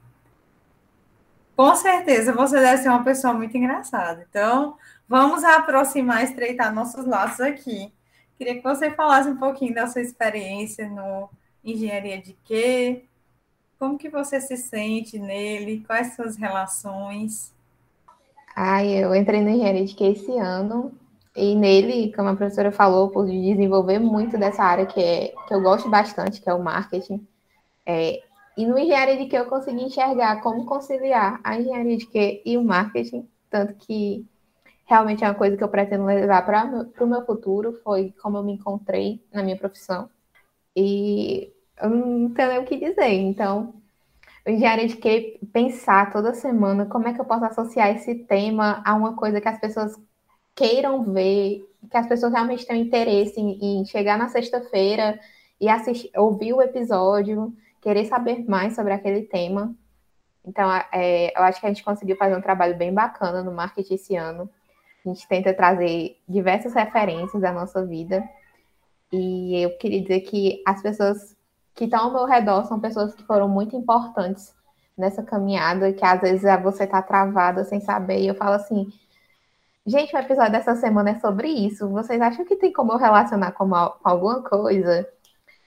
com certeza você deve ser uma pessoa muito engraçada. Então, vamos aproximar, estreitar nossos laços aqui. Queria que você falasse um pouquinho da sua experiência no engenharia de quê? Como que você se sente nele? Quais suas relações? Ai, eu entrei no engenharia de quê esse ano e nele, como a professora falou, por desenvolver muito dessa área que, é, que eu gosto bastante, que é o marketing. É, e no engenharia de que eu consegui enxergar como conciliar a engenharia de que e o marketing, tanto que realmente é uma coisa que eu pretendo levar para o meu futuro, foi como eu me encontrei na minha profissão. E eu não tenho nem o que dizer. Então, o engenharia de que pensar toda semana como é que eu posso associar esse tema a uma coisa que as pessoas queiram ver, que as pessoas realmente tenham interesse em, em chegar na sexta-feira e assistir, ouvir o episódio, querer saber mais sobre aquele tema. Então, é, eu acho que a gente conseguiu fazer um trabalho bem bacana no marketing esse ano. A gente tenta trazer diversas referências da nossa vida. E eu queria dizer que as pessoas que estão ao meu redor são pessoas que foram muito importantes nessa caminhada, que às vezes você está travada sem saber. E eu falo assim, Gente, o episódio dessa semana é sobre isso. Vocês acham que tem como eu relacionar com, com alguma coisa?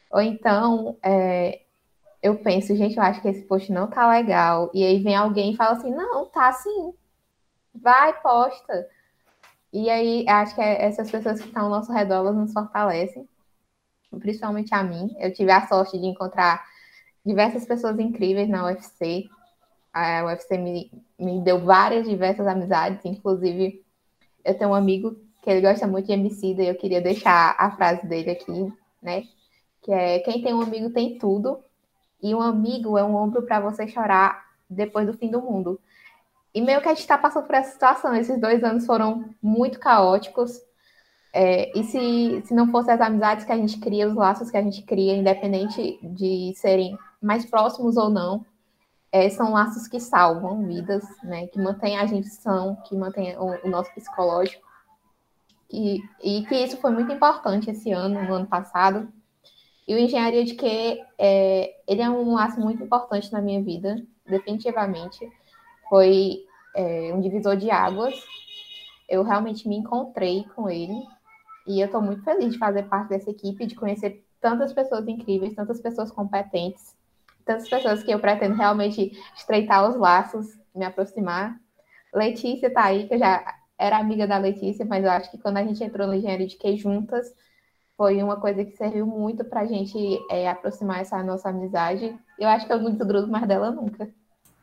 Ou então, é, eu penso, gente, eu acho que esse post não tá legal. E aí vem alguém e fala assim, não, tá sim. Vai, posta. E aí, acho que é essas pessoas que estão ao nosso redor, elas nos fortalecem. Principalmente a mim. Eu tive a sorte de encontrar diversas pessoas incríveis na UFC. A UFC me, me deu várias, diversas amizades. Inclusive, eu tenho um amigo que ele gosta muito de MC, e eu queria deixar a frase dele aqui, né? Que é: quem tem um amigo tem tudo, e um amigo é um ombro para você chorar depois do fim do mundo. E meio que a gente está passando por essa situação. Esses dois anos foram muito caóticos. É, e se, se não fossem as amizades que a gente cria, os laços que a gente cria, independente de serem mais próximos ou não, é, são laços que salvam vidas, né? Que mantêm a gente são, que mantêm o, o nosso psicológico. E, e que isso foi muito importante esse ano, no ano passado. E o engenharia de que é, ele é um laço muito importante na minha vida, definitivamente foi é, um divisor de águas. Eu realmente me encontrei com ele e eu estou muito feliz de fazer parte dessa equipe, de conhecer tantas pessoas incríveis, tantas pessoas competentes, tantas pessoas que eu pretendo realmente estreitar os laços, me aproximar. Letícia está aí, que eu já era amiga da Letícia, mas eu acho que quando a gente entrou no engenharia de que juntas, foi uma coisa que serviu muito para a gente é, aproximar essa nossa amizade. Eu acho que eu não desgrudo mais dela nunca.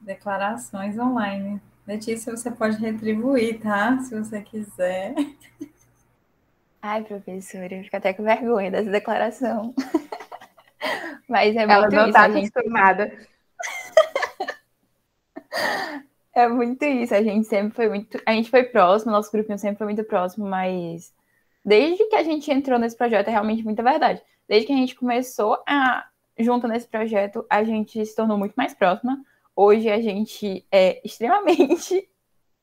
Declarações online. Letícia, você pode retribuir, tá? Se você quiser. Ai, professora, eu fico até com vergonha dessa declaração. Mas é Ela muito não isso, está a gente... acostumada. É muito isso, a gente sempre foi muito. A gente foi próximo, nosso grupinho sempre foi muito próximo, mas desde que a gente entrou nesse projeto, é realmente muita verdade. Desde que a gente começou a junto nesse projeto, a gente se tornou muito mais próxima. Hoje a gente é extremamente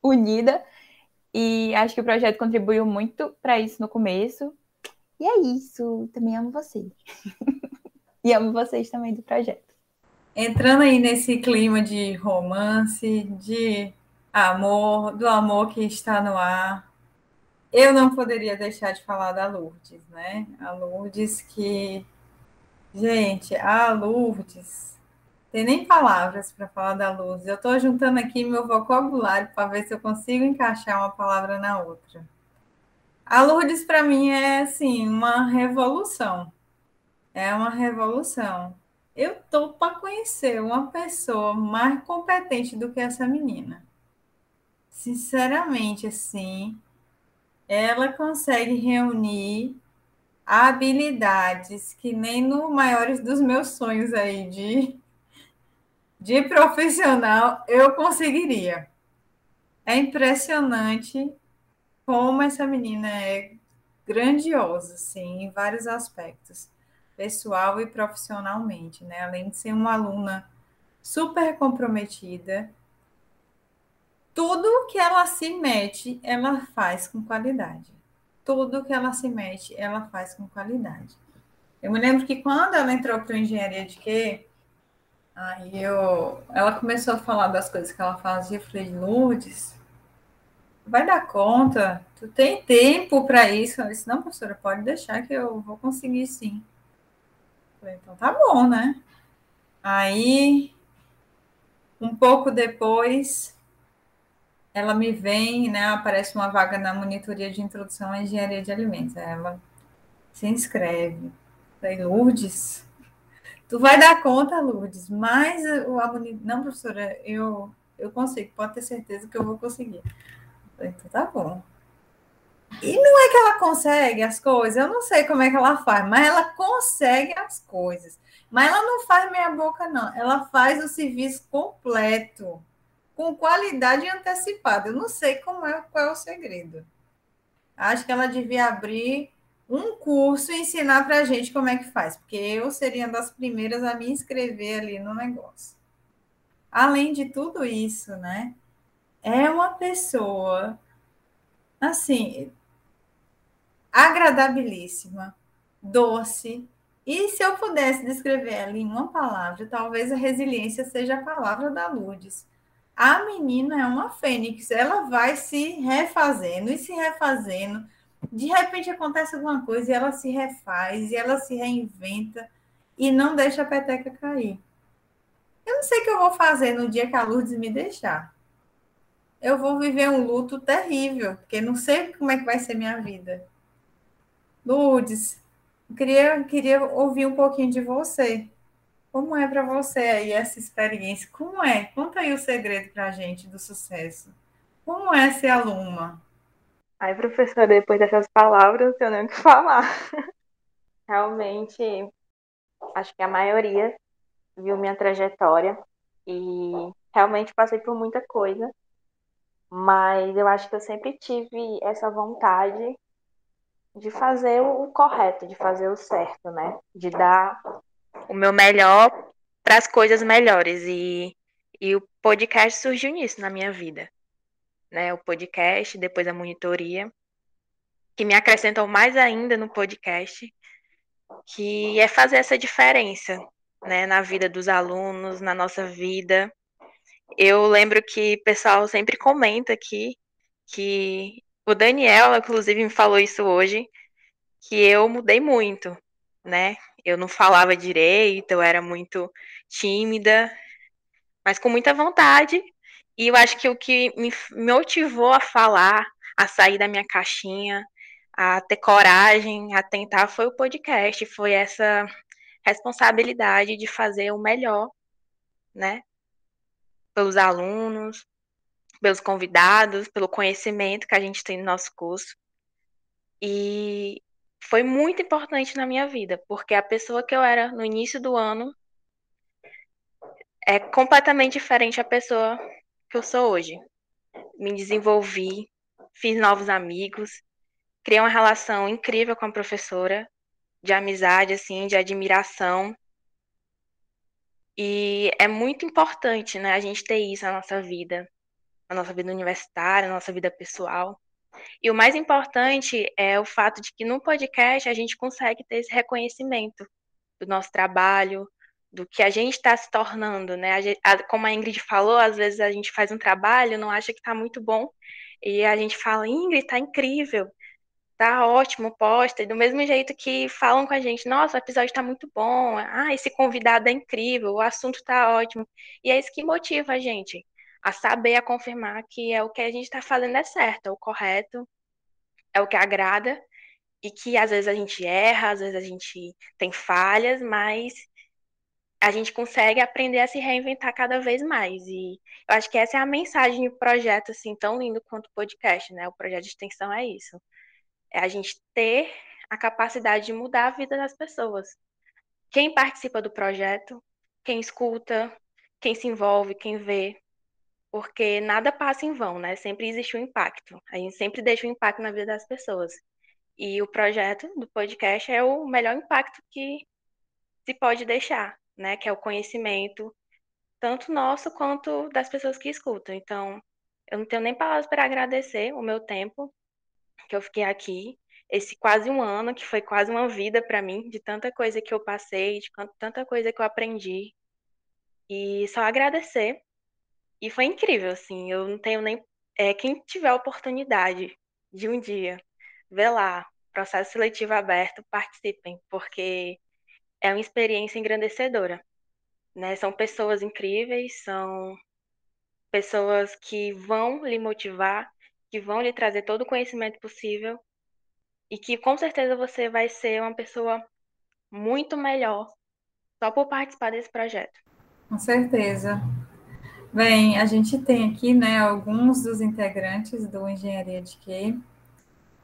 unida e acho que o projeto contribuiu muito para isso no começo. E é isso. Também amo vocês. e amo vocês também do projeto. Entrando aí nesse clima de romance, de amor, do amor que está no ar, eu não poderia deixar de falar da Lourdes, né? A Lourdes que. Gente, a Lourdes tem nem palavras para falar da luz. Eu estou juntando aqui meu vocabulário para ver se eu consigo encaixar uma palavra na outra. A Lourdes, para mim, é assim, uma revolução. É uma revolução. Eu estou para conhecer uma pessoa mais competente do que essa menina. Sinceramente, assim, ela consegue reunir habilidades que nem no maiores dos meus sonhos aí de de profissional eu conseguiria. É impressionante como essa menina é grandiosa, sim, em vários aspectos, pessoal e profissionalmente, né? Além de ser uma aluna super comprometida, tudo que ela se mete, ela faz com qualidade. Tudo que ela se mete, ela faz com qualidade. Eu me lembro que quando ela entrou para engenharia de quê? Aí eu, ela começou a falar das coisas que ela fazia. Eu falei, Lourdes, vai dar conta? Tu tem tempo para isso? Ela disse, não, professora, pode deixar que eu vou conseguir sim. Eu falei, então tá bom, né? Aí, um pouco depois, ela me vem, né? Aparece uma vaga na monitoria de introdução à engenharia de alimentos. Ela se inscreve. Falei, Lourdes, Tu vai dar conta, Lourdes, mas o aluno. Não, professora, eu, eu consigo, pode ter certeza que eu vou conseguir. Então tá bom. E não é que ela consegue as coisas, eu não sei como é que ela faz, mas ela consegue as coisas. Mas ela não faz meia boca, não. Ela faz o serviço completo, com qualidade antecipada. Eu não sei como é, qual é o segredo. Acho que ela devia abrir um curso e ensinar para a gente como é que faz, porque eu seria uma das primeiras a me inscrever ali no negócio. Além de tudo isso, né? É uma pessoa, assim, agradabilíssima, doce. E se eu pudesse descrever ela em uma palavra, talvez a resiliência seja a palavra da Lourdes. A menina é uma fênix, ela vai se refazendo e se refazendo de repente acontece alguma coisa e ela se refaz, e ela se reinventa, e não deixa a peteca cair. Eu não sei o que eu vou fazer no dia que a Lourdes me deixar. Eu vou viver um luto terrível, porque não sei como é que vai ser minha vida. Lourdes, queria, queria ouvir um pouquinho de você. Como é para você aí essa experiência? Como é? Conta aí o segredo para a gente do sucesso. Como é ser aluna? Ai, professora, depois dessas palavras, eu tenho o que falar. Realmente, acho que a maioria viu minha trajetória e realmente passei por muita coisa, mas eu acho que eu sempre tive essa vontade de fazer o correto, de fazer o certo, né? De dar o meu melhor para as coisas melhores. E, e o podcast surgiu nisso na minha vida. Né? O podcast, depois a monitoria, que me acrescentou mais ainda no podcast, que é fazer essa diferença né, na vida dos alunos, na nossa vida. Eu lembro que o pessoal sempre comenta aqui que o Daniel, inclusive, me falou isso hoje, que eu mudei muito, né? Eu não falava direito, eu era muito tímida, mas com muita vontade. E eu acho que o que me motivou a falar, a sair da minha caixinha, a ter coragem, a tentar, foi o podcast, foi essa responsabilidade de fazer o melhor, né? Pelos alunos, pelos convidados, pelo conhecimento que a gente tem no nosso curso. E foi muito importante na minha vida, porque a pessoa que eu era no início do ano é completamente diferente a pessoa que eu sou hoje. Me desenvolvi, fiz novos amigos, criei uma relação incrível com a professora, de amizade, assim, de admiração. E é muito importante, né, a gente ter isso na nossa vida, na nossa vida universitária, na nossa vida pessoal. E o mais importante é o fato de que no podcast a gente consegue ter esse reconhecimento do nosso trabalho, do que a gente está se tornando, né? A gente, a, como a Ingrid falou, às vezes a gente faz um trabalho, não acha que está muito bom, e a gente fala, Ingrid, está incrível, tá ótimo, posta, e do mesmo jeito que falam com a gente, nossa, o episódio está muito bom, ah, esse convidado é incrível, o assunto está ótimo, e é isso que motiva a gente a saber, a confirmar que é o que a gente está fazendo é certo, é o correto, é o que agrada, e que às vezes a gente erra, às vezes a gente tem falhas, mas a gente consegue aprender a se reinventar cada vez mais. E eu acho que essa é a mensagem do projeto, assim, tão lindo quanto o podcast, né? O projeto de extensão é isso. É a gente ter a capacidade de mudar a vida das pessoas. Quem participa do projeto, quem escuta, quem se envolve, quem vê, porque nada passa em vão, né? Sempre existe um impacto. A gente sempre deixa um impacto na vida das pessoas. E o projeto do podcast é o melhor impacto que se pode deixar, né? Que é o conhecimento, tanto nosso quanto das pessoas que escutam. Então, eu não tenho nem palavras para agradecer o meu tempo que eu fiquei aqui, esse quase um ano, que foi quase uma vida para mim, de tanta coisa que eu passei, de tanta coisa que eu aprendi. E só agradecer e foi incrível, assim. Eu não tenho nem. É, quem tiver a oportunidade de um dia ver lá, processo seletivo aberto, participem, porque é uma experiência engrandecedora. Né? São pessoas incríveis, são pessoas que vão lhe motivar, que vão lhe trazer todo o conhecimento possível e que com certeza você vai ser uma pessoa muito melhor só por participar desse projeto. Com certeza. Bem, a gente tem aqui, né, alguns dos integrantes do Engenharia de Quê.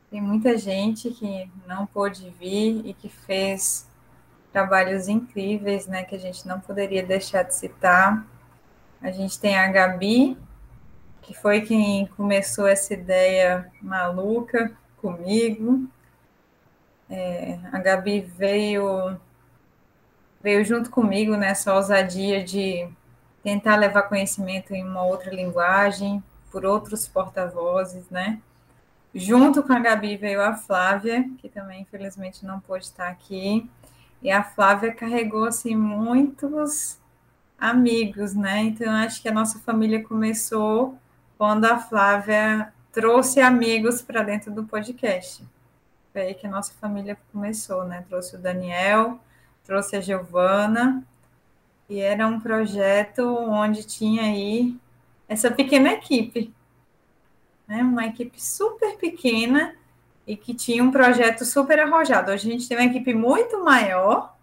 Tem muita gente que não pôde vir e que fez trabalhos incríveis, né, que a gente não poderia deixar de citar. A gente tem a Gabi, que foi quem começou essa ideia maluca comigo. É, a Gabi veio veio junto comigo nessa ousadia de tentar levar conhecimento em uma outra linguagem, por outros porta-vozes, né? Junto com a Gabi veio a Flávia, que também infelizmente não pôde estar aqui. E a Flávia carregou assim muitos amigos, né? Então acho que a nossa família começou quando a Flávia trouxe amigos para dentro do podcast. Foi aí que a nossa família começou, né? Trouxe o Daniel, trouxe a Giovana, e era um projeto onde tinha aí essa pequena equipe, né? uma equipe super pequena e que tinha um projeto super arrojado. Hoje a gente tem uma equipe muito maior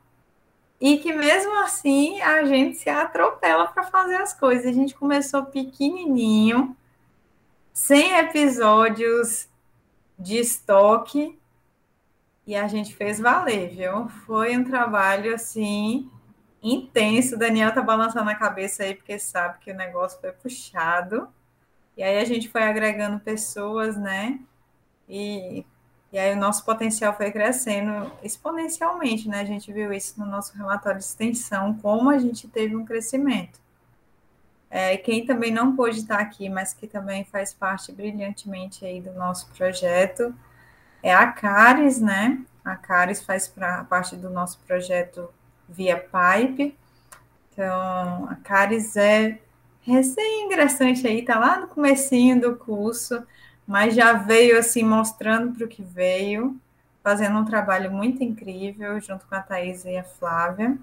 e que mesmo assim a gente se atropela para fazer as coisas. A gente começou pequenininho, sem episódios de estoque e a gente fez valer, viu? Foi um trabalho assim intenso. O Daniel tá balançando a cabeça aí porque sabe que o negócio foi puxado. E aí a gente foi agregando pessoas, né? E, e aí o nosso potencial foi crescendo exponencialmente, né? A gente viu isso no nosso relatório de extensão, como a gente teve um crescimento. É, quem também não pôde estar aqui, mas que também faz parte brilhantemente aí do nosso projeto, é a Caris, né? A Caris faz pra, parte do nosso projeto via Pipe. Então, a Caris é recém-ingressante aí, tá lá no comecinho do curso, mas já veio assim mostrando para o que veio, fazendo um trabalho muito incrível junto com a Thais e a Flávia.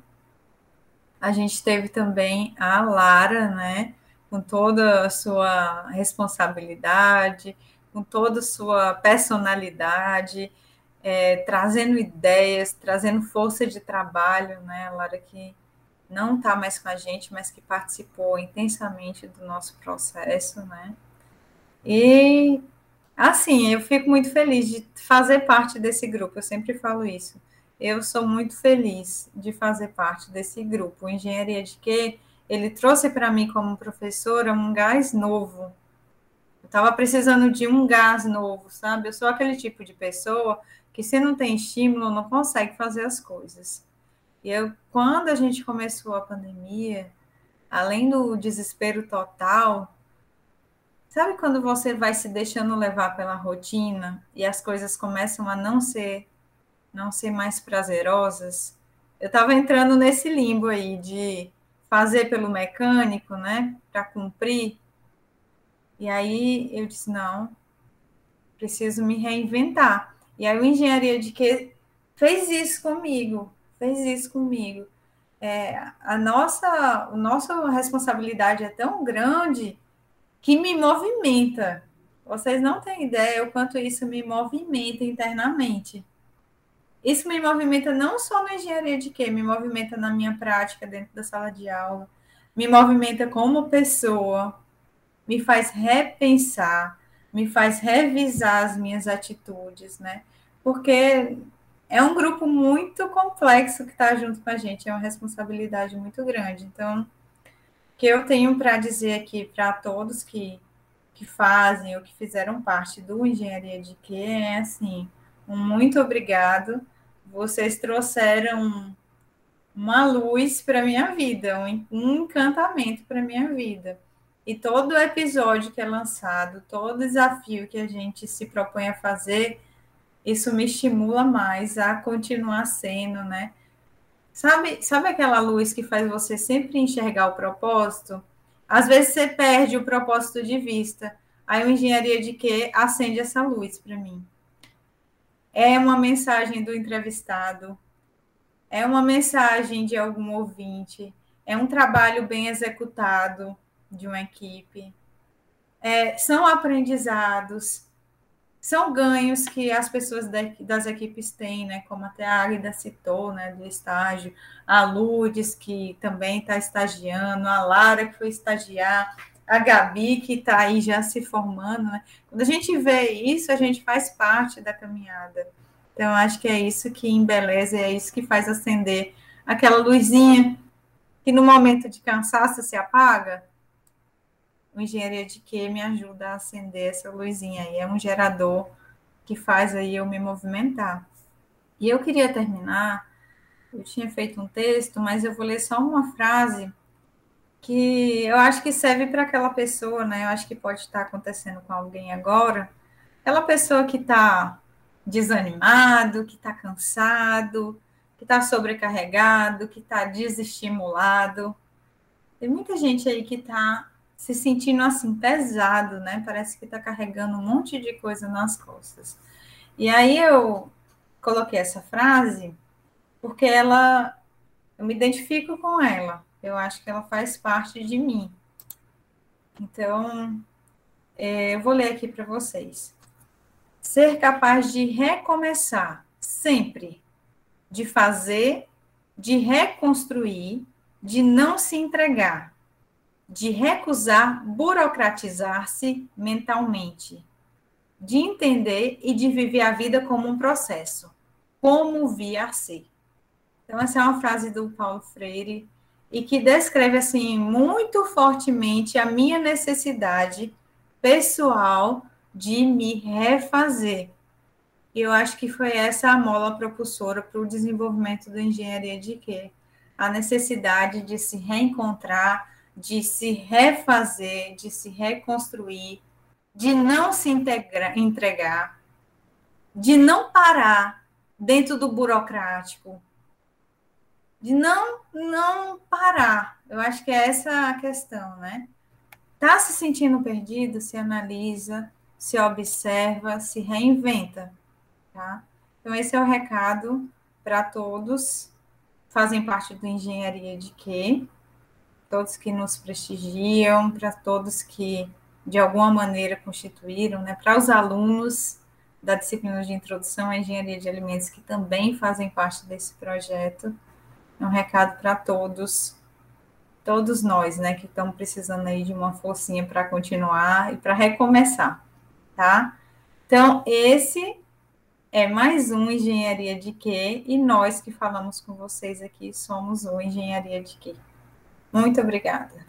A gente teve também a Lara, né, com toda a sua responsabilidade, com toda a sua personalidade, é, trazendo ideias, trazendo força de trabalho, né? Lara que não está mais com a gente, mas que participou intensamente do nosso processo, né? E assim, eu fico muito feliz de fazer parte desse grupo, eu sempre falo isso. Eu sou muito feliz de fazer parte desse grupo. Engenharia de Quê? Ele trouxe para mim, como professora, um gás novo estava precisando de um gás novo, sabe? Eu sou aquele tipo de pessoa que se não tem estímulo não consegue fazer as coisas. E eu, quando a gente começou a pandemia, além do desespero total, sabe quando você vai se deixando levar pela rotina e as coisas começam a não ser não ser mais prazerosas? Eu estava entrando nesse limbo aí de fazer pelo mecânico, né, para cumprir e aí eu disse: não, preciso me reinventar. E aí o engenharia de que fez isso comigo, fez isso comigo. É, a nossa, a nossa responsabilidade é tão grande que me movimenta. Vocês não têm ideia o quanto isso me movimenta internamente. Isso me movimenta não só na engenharia de quê? Me movimenta na minha prática dentro da sala de aula, me movimenta como pessoa, me faz repensar, me faz revisar as minhas atitudes, né? Porque é um grupo muito complexo que está junto com a gente, é uma responsabilidade muito grande. Então, o que eu tenho para dizer aqui para todos que, que fazem ou que fizeram parte do Engenharia de Que é assim, um muito obrigado. Vocês trouxeram uma luz para minha vida, um encantamento para minha vida. E todo episódio que é lançado, todo desafio que a gente se propõe a fazer, isso me estimula mais a continuar sendo, né? Sabe, sabe aquela luz que faz você sempre enxergar o propósito? Às vezes você perde o propósito de vista. Aí o engenharia de quê acende essa luz para mim. É uma mensagem do entrevistado, é uma mensagem de algum ouvinte, é um trabalho bem executado, de uma equipe. É, são aprendizados, são ganhos que as pessoas das equipes têm, né? Como até a Águida citou, né? Do estágio, a Lourdes, que também está estagiando, a Lara, que foi estagiar, a Gabi, que está aí já se formando, né? Quando a gente vê isso, a gente faz parte da caminhada. Então, acho que é isso que embeleza, é isso que faz acender aquela luzinha que no momento de cansaço se apaga, o engenharia de que me ajuda a acender essa luzinha aí. É um gerador que faz aí eu me movimentar. E eu queria terminar, eu tinha feito um texto, mas eu vou ler só uma frase que eu acho que serve para aquela pessoa, né? Eu acho que pode estar acontecendo com alguém agora. Aquela pessoa que está desanimado, que está cansado, que está sobrecarregado, que está desestimulado. Tem muita gente aí que está se sentindo assim pesado, né? Parece que está carregando um monte de coisa nas costas. E aí eu coloquei essa frase porque ela eu me identifico com ela. Eu acho que ela faz parte de mim. Então, é, eu vou ler aqui para vocês. Ser capaz de recomeçar sempre, de fazer, de reconstruir, de não se entregar, de recusar burocratizar-se mentalmente, de entender e de viver a vida como um processo, como via ser. Então, essa é uma frase do Paulo Freire e que descreve assim muito fortemente a minha necessidade pessoal de me refazer. E eu acho que foi essa a mola propulsora para o desenvolvimento da engenharia de quê? A necessidade de se reencontrar, de se refazer, de se reconstruir, de não se integra, entregar, de não parar dentro do burocrático, de não não parar. Eu acho que é essa a questão, né? Tá se sentindo perdido, se analisa, se observa, se reinventa, tá? Então esse é o recado para todos fazem parte do engenharia de quê? Todos que nos prestigiam, para todos que de alguma maneira constituíram, né? Para os alunos da disciplina de introdução à engenharia de alimentos que também fazem parte desse projeto é um recado para todos, todos nós, né, que estamos precisando aí de uma forcinha para continuar e para recomeçar, tá? Então, esse é mais um Engenharia de Quê? E nós que falamos com vocês aqui somos o Engenharia de Quê? Muito obrigada.